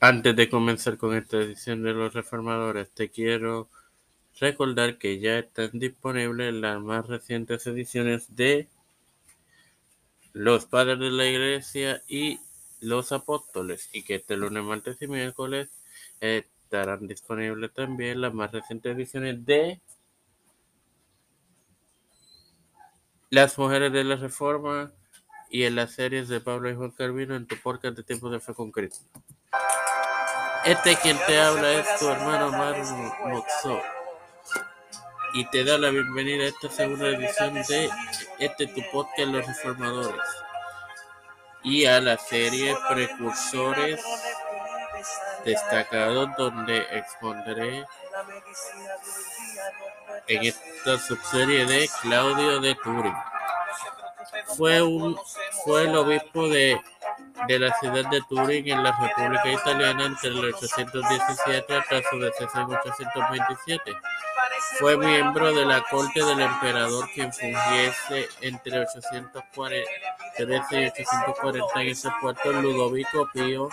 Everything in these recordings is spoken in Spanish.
Antes de comenzar con esta edición de Los Reformadores, te quiero recordar que ya están disponibles las más recientes ediciones de Los Padres de la Iglesia y Los Apóstoles, y que este lunes, martes y miércoles estarán disponibles también las más recientes ediciones de Las Mujeres de la Reforma y en las series de Pablo y Juan Carvino en tu podcast de Tiempo de Fe con Cristo. Este quien te habla es tu hermano Maru Moxó y te da la bienvenida a esta segunda edición de este tu podcast Los Reformadores y a la serie Precursores destacados donde expondré en esta subserie de Claudio de Turing. Fue un fue el obispo de de la ciudad de Turín en la República Italiana entre el 817 hasta su deceso en 827. Fue miembro de la corte del emperador quien fungiese entre 813 y 840 en ese puerto Ludovico Pío,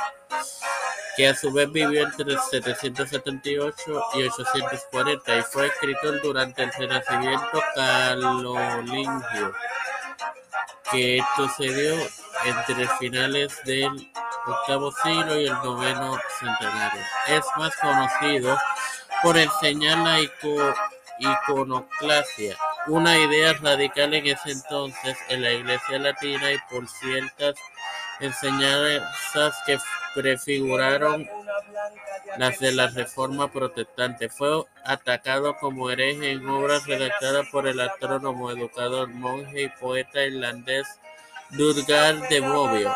que a su vez vivió entre 778 y 840 y fue escritor durante el Renacimiento carolingio, que dio entre finales del octavo siglo y el noveno centenario. Es más conocido por enseñar la iconoclasia, una idea radical en ese entonces en la Iglesia latina y por ciertas enseñanzas que prefiguraron las de la Reforma Protestante. Fue atacado como hereje en obras redactadas por el astrónomo, educador, monje y poeta irlandés Durgar de Bobbio,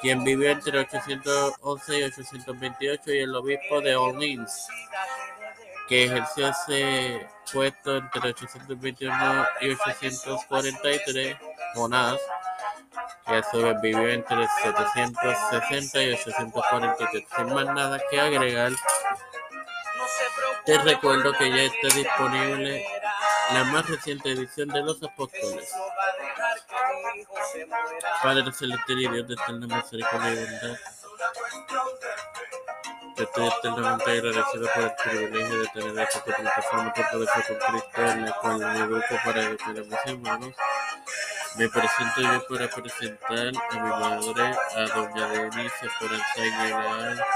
quien vivió entre 811 y 828, y el obispo de Orleans, que ejerció ese puesto entre 821 y 843, Jonás, que a su vez vivió entre 760 y 843. Sin más nada que agregar, te recuerdo que ya está disponible la más reciente edición de Los Apóstoles. Padre celestial y Dios de eterna misericordia y bondad, estoy eternamente agradecido por el privilegio de tener esta plataforma de poder con Cristo, en la cual me educo para educar a mis hermanos. Me presento yo para presentar a mi madre, a doña Denise Esperanza Aguilar,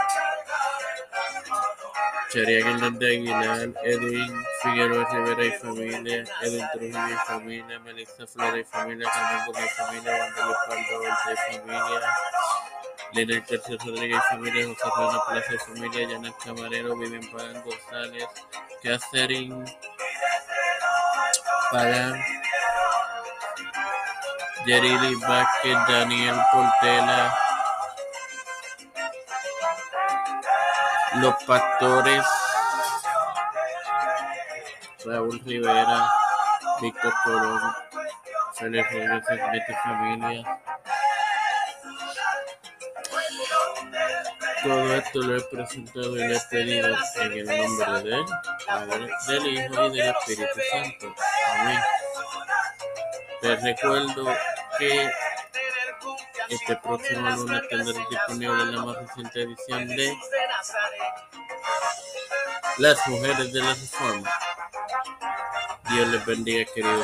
Charián Hernández Aguilar, Edwin Figueroa Rivera y familia, Edwin Trujillo y familia, Melissa Flora y familia, Carmen y familia, Wanda Leopoldo Volta y familia, Lena Tercio Rodríguez y familia, José Rana Plaza y familia, Janet Camarero, Vivian Pagan González, Catherine Pagan, Yerili Vázquez, Daniel Portela, Los Pastores, Raúl Rivera, Víctor Colón, Félix Rodríguez y familia. Todo esto lo he presentado y lo he pedido en el nombre del Padre, del Hijo y del Espíritu Santo. Amén. Les recuerdo que este próximo lunes tendré disponible la más reciente edición de Las Mujeres de la Reforma. Dios les bendiga, queridos.